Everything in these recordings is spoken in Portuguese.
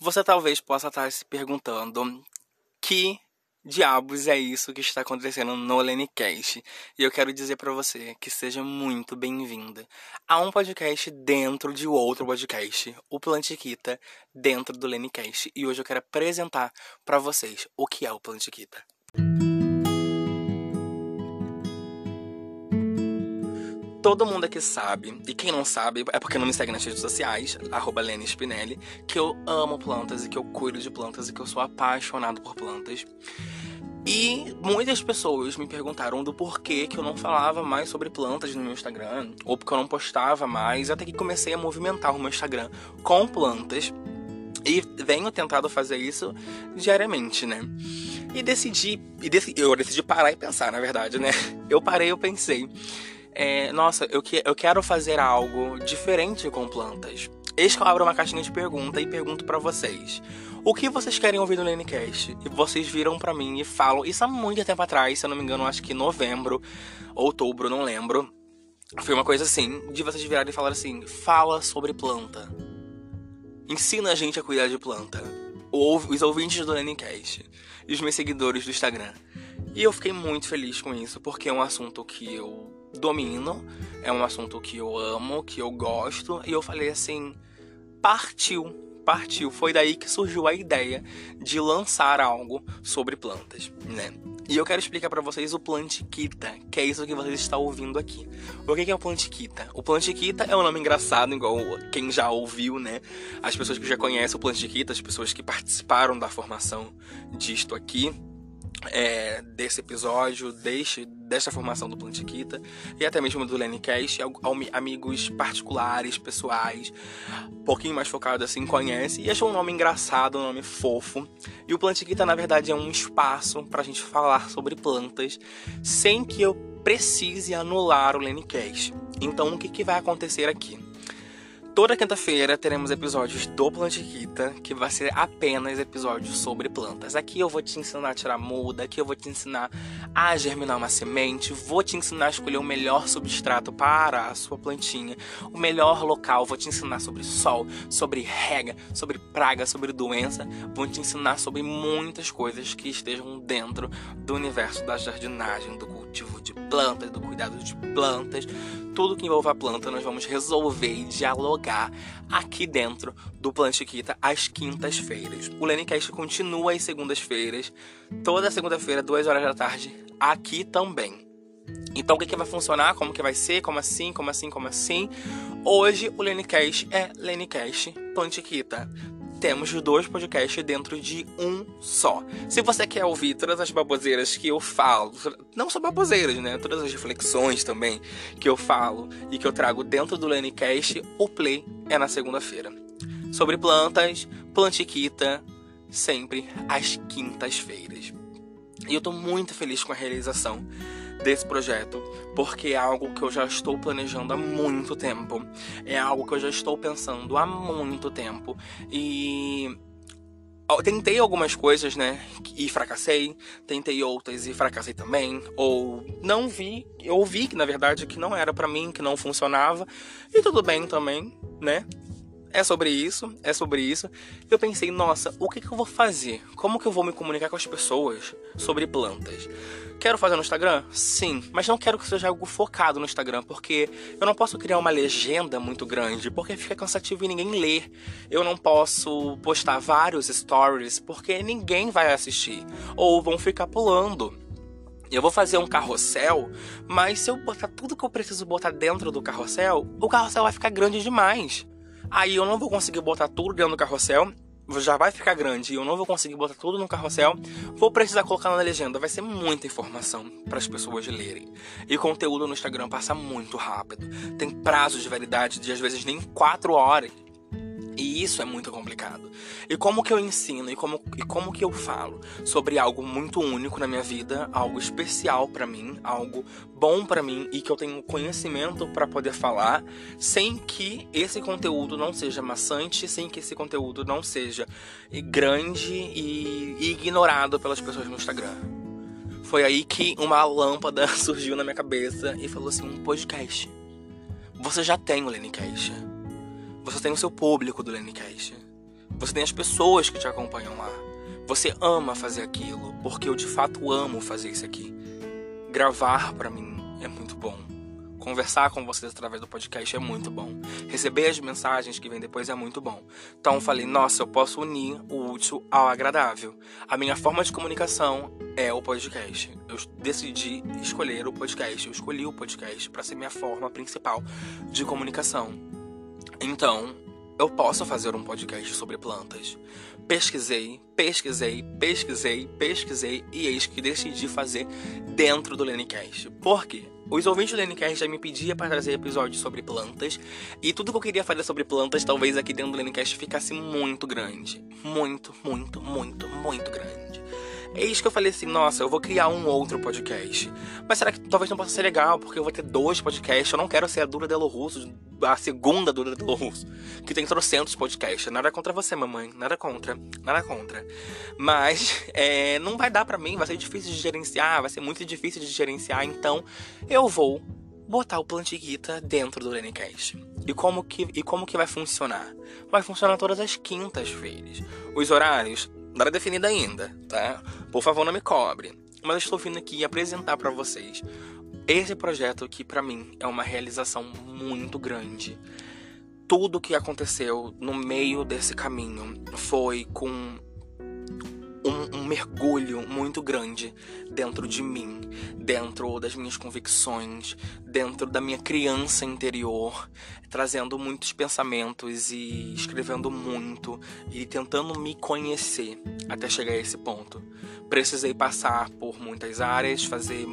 Você talvez possa estar se perguntando que diabos é isso que está acontecendo no Lenicast. E eu quero dizer para você que seja muito bem-vinda a um podcast dentro de outro podcast, o Plantiquita, dentro do Lenicast. E hoje eu quero apresentar para vocês o que é o Plantiquita. Todo mundo aqui sabe, e quem não sabe é porque não me segue nas redes sociais, arroba Lene Spinelli, que eu amo plantas e que eu cuido de plantas e que eu sou apaixonado por plantas. E muitas pessoas me perguntaram do porquê que eu não falava mais sobre plantas no meu Instagram, ou porque eu não postava mais, até que comecei a movimentar o meu Instagram com plantas. E venho tentado fazer isso diariamente, né? E decidi, e decidi, eu decidi parar e pensar, na verdade, né? Eu parei, eu pensei é, nossa, eu, que, eu quero fazer algo diferente com plantas. Eis que eu abro uma caixinha de pergunta e pergunto para vocês. O que vocês querem ouvir no Lanecast? E vocês viram para mim e falam, isso há muito tempo atrás, se eu não me engano, acho que novembro, outubro, não lembro. Foi uma coisa assim, de vocês virarem e falar assim, fala sobre planta. Ensina a gente a cuidar de planta. Os ouvintes do Lanecast e os meus seguidores do Instagram. E eu fiquei muito feliz com isso, porque é um assunto que eu domino, é um assunto que eu amo, que eu gosto, e eu falei assim: partiu, partiu. Foi daí que surgiu a ideia de lançar algo sobre plantas, né? E eu quero explicar para vocês o Plantiquita, que é isso que vocês estão ouvindo aqui. O que é o Plantiquita? O Plantiquita é um nome engraçado, igual quem já ouviu, né? As pessoas que já conhecem o Plantiquita, as pessoas que participaram da formação disto aqui, é, desse episódio, deste, desta formação do Plantiquita e até mesmo do Lennycast, amigos particulares, pessoais, um pouquinho mais focado assim, conhece e achou um nome engraçado, um nome fofo. E o Plantiquita, na verdade, é um espaço para a gente falar sobre plantas sem que eu precise anular o Lennycast. Então, o que, que vai acontecer aqui? Toda quinta-feira teremos episódios do Plantiquita, que vai ser apenas episódios sobre plantas. Aqui eu vou te ensinar a tirar muda, aqui eu vou te ensinar a germinar uma semente, vou te ensinar a escolher o melhor substrato para a sua plantinha, o melhor local, vou te ensinar sobre sol, sobre rega, sobre praga, sobre doença, vou te ensinar sobre muitas coisas que estejam dentro do universo da jardinagem, do cultivo de plantas, do cuidado de plantas, tudo que envolva a planta nós vamos resolver e dialogar aqui dentro do Plantiquita às quintas-feiras. O Lenicast continua às segundas-feiras, toda segunda-feira, duas horas da tarde, aqui também. Então o que, que vai funcionar? Como que vai ser? Como assim? Como assim? Como assim? Hoje o Lenicast é Lenicast Plantiquita temos dois podcasts dentro de um só. Se você quer ouvir todas as baboseiras que eu falo, não só baboseiras, né? Todas as reflexões também que eu falo e que eu trago dentro do Lenicast, o play é na segunda-feira. Sobre plantas, plantiquita, sempre às quintas-feiras. E eu tô muito feliz com a realização desse projeto, porque é algo que eu já estou planejando há muito tempo. É algo que eu já estou pensando há muito tempo. E eu tentei algumas coisas, né? E fracassei. Tentei outras e fracassei também. Ou não vi, eu vi que na verdade que não era para mim, que não funcionava. E tudo bem também, né? É sobre isso, é sobre isso. Eu pensei, nossa, o que, que eu vou fazer? Como que eu vou me comunicar com as pessoas sobre plantas? Quero fazer no Instagram? Sim, mas não quero que seja algo focado no Instagram, porque eu não posso criar uma legenda muito grande, porque fica cansativo e ninguém lê. Eu não posso postar vários stories, porque ninguém vai assistir, ou vão ficar pulando. Eu vou fazer um carrossel, mas se eu botar tudo que eu preciso botar dentro do carrossel, o carrossel vai ficar grande demais. Aí eu não vou conseguir botar tudo dentro do carrossel, já vai ficar grande e eu não vou conseguir botar tudo no carrossel, vou precisar colocar na legenda. Vai ser muita informação para as pessoas lerem. E o conteúdo no Instagram passa muito rápido. Tem prazo de validade de às vezes nem 4 horas. E isso é muito complicado. E como que eu ensino e como, e como que eu falo sobre algo muito único na minha vida, algo especial para mim, algo bom para mim e que eu tenho conhecimento para poder falar, sem que esse conteúdo não seja maçante, sem que esse conteúdo não seja grande e, ignorado pelas pessoas no Instagram. Foi aí que uma lâmpada surgiu na minha cabeça e falou assim: um podcast. Você já tem o Lenicast você tem o seu público do Lenicast. Você tem as pessoas que te acompanham lá. Você ama fazer aquilo, porque eu de fato amo fazer isso aqui. Gravar para mim é muito bom. Conversar com vocês através do podcast é muito bom. Receber as mensagens que vêm depois é muito bom. Então falei, nossa, eu posso unir o útil ao agradável. A minha forma de comunicação é o podcast. Eu decidi escolher o podcast. Eu escolhi o podcast para ser minha forma principal de comunicação. Então, eu posso fazer um podcast sobre plantas. Pesquisei, pesquisei, pesquisei, pesquisei e eis que decidi fazer dentro do Lenicast. Por quê? Os ouvintes do Lenicast já me pediam para trazer episódios sobre plantas e tudo que eu queria fazer sobre plantas talvez aqui dentro do Lenicast ficasse muito grande. Muito, muito, muito, muito grande. Eis que eu falei assim, nossa, eu vou criar um outro podcast. Mas será que talvez não possa ser legal, porque eu vou ter dois podcasts. Eu não quero ser a Dura Delo Russo, a segunda Dura Delo Russo, que tem trocentos podcasts. Nada contra você, mamãe. Nada contra. Nada contra. Mas é, não vai dar para mim, vai ser difícil de gerenciar, vai ser muito difícil de gerenciar. Então, eu vou botar o Plantiquita dentro do Lenicast. E como que e como que vai funcionar? Vai funcionar todas as quintas-feiras. Os horários nada definido ainda, tá? Por favor, não me cobre. Mas eu estou vindo aqui apresentar para vocês esse projeto que para mim é uma realização muito grande. Tudo que aconteceu no meio desse caminho foi com um, mergulho muito grande dentro de mim, dentro das minhas convicções, dentro da minha criança interior, trazendo muitos pensamentos e escrevendo muito e tentando me conhecer até chegar a esse ponto. Precisei passar por muitas áreas, fazer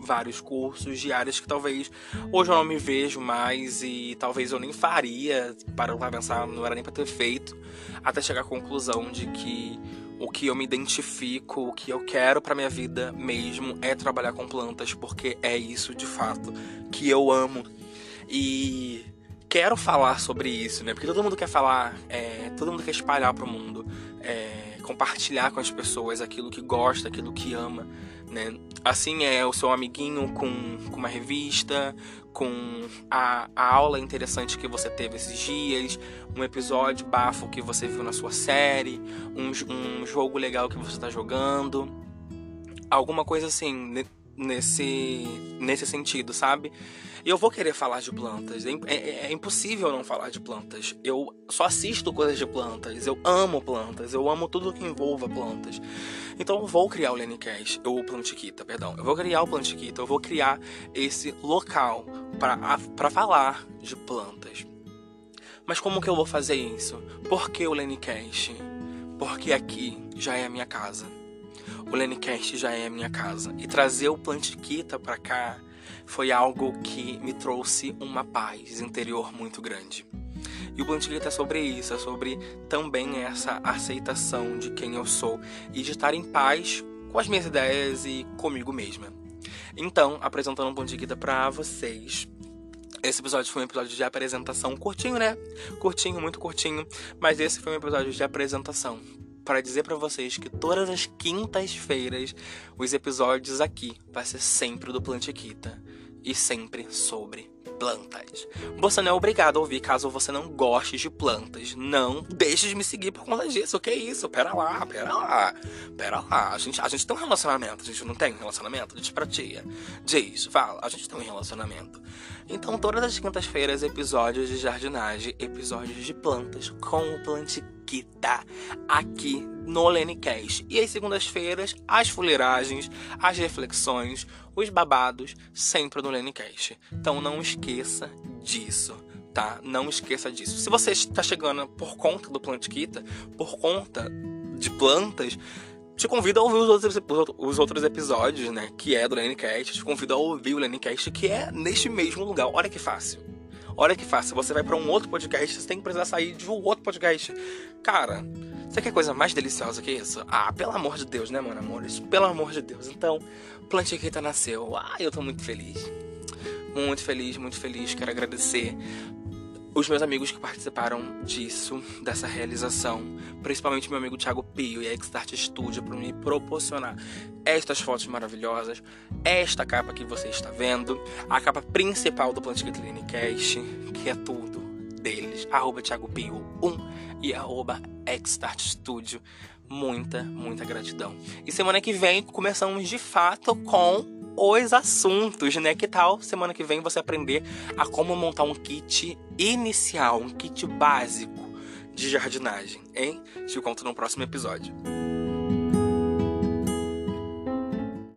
vários cursos de áreas que talvez hoje eu não me vejo mais e talvez eu nem faria para pensar, não era nem para ter feito, até chegar à conclusão de que o que eu me identifico, o que eu quero para minha vida mesmo é trabalhar com plantas, porque é isso de fato que eu amo. E quero falar sobre isso, né? Porque todo mundo quer falar, é, todo mundo quer espalhar para o mundo, é, compartilhar com as pessoas aquilo que gosta, aquilo que ama, né? Assim é o seu amiguinho com, com uma revista, com a, a, aula interessante que você teve esses dias, um episódio bafo que você viu na sua série, um, um jogo legal que você está jogando, alguma coisa assim nesse nesse sentido, sabe? E eu vou querer falar de plantas. É, é, é, impossível não falar de plantas. Eu só assisto coisas de plantas. Eu amo plantas. Eu amo tudo que envolva plantas. Então eu vou criar o Lenicast, ou o Plantiquita, perdão. Eu vou criar o Plantiquita. Eu vou criar esse local para falar de plantas. Mas como que eu vou fazer isso? Por que o Lenicast? Porque aqui já é a minha casa. O Lenicast já é a minha casa. E trazer o Plantiquita para cá foi algo que me trouxe uma paz interior muito grande. E o Plantilheta é sobre isso, é sobre também essa aceitação de quem eu sou e de estar em paz com as minhas ideias e comigo mesma. Então, apresentando um Plantilheta para vocês. Esse episódio foi um episódio de apresentação curtinho, né? Curtinho, muito curtinho, mas esse foi um episódio de apresentação para dizer para vocês que todas as quintas-feiras os episódios aqui vai ser sempre do Plantiquita e sempre sobre plantas. Você não é obrigado a ouvir caso você não goste de plantas. Não deixe de me seguir por conta disso. O que é isso? Pera lá, pera lá. Pera lá. A gente, a gente tem um relacionamento. A gente não tem um relacionamento? Diz pra tia. Diz, fala. A gente tem um relacionamento. Então, todas as quintas-feiras, episódios de jardinagem, episódios de plantas com o Plantiquita aqui no Lenicast. E às segundas-feiras, as fuleiragens, as reflexões, os babados, sempre no Lenicast. Então não esqueça disso. Tá? Não esqueça disso. Se você está chegando por conta do Plantiquita, por conta de plantas, te convido a ouvir os outros, os outros episódios, né? Que é do Lenicast. Te convido a ouvir o Lenicast, que é neste mesmo lugar. Olha que fácil. Olha que fácil. Você vai para um outro podcast, você tem que precisar sair de um outro podcast. Cara, você quer coisa mais deliciosa que isso? Ah, pelo amor de Deus, né, mano, amores? Pelo amor de Deus. Então, Plantiquita nasceu. Ah, eu tô muito feliz. Muito feliz, muito feliz. Quero agradecer os meus amigos que participaram disso, dessa realização, principalmente meu amigo Thiago Pio e a Xtart Studio por me proporcionar estas fotos maravilhosas, esta capa que você está vendo, a capa principal do Plantiquita Cast, que é tudo deles, arroba Thiago Pio 1 e arroba Xstart Studio. Muita, muita gratidão. E semana que vem começamos de fato com os assuntos, né? Que tal semana que vem você aprender a como montar um kit inicial, um kit básico de jardinagem, hein? Te conto no próximo episódio.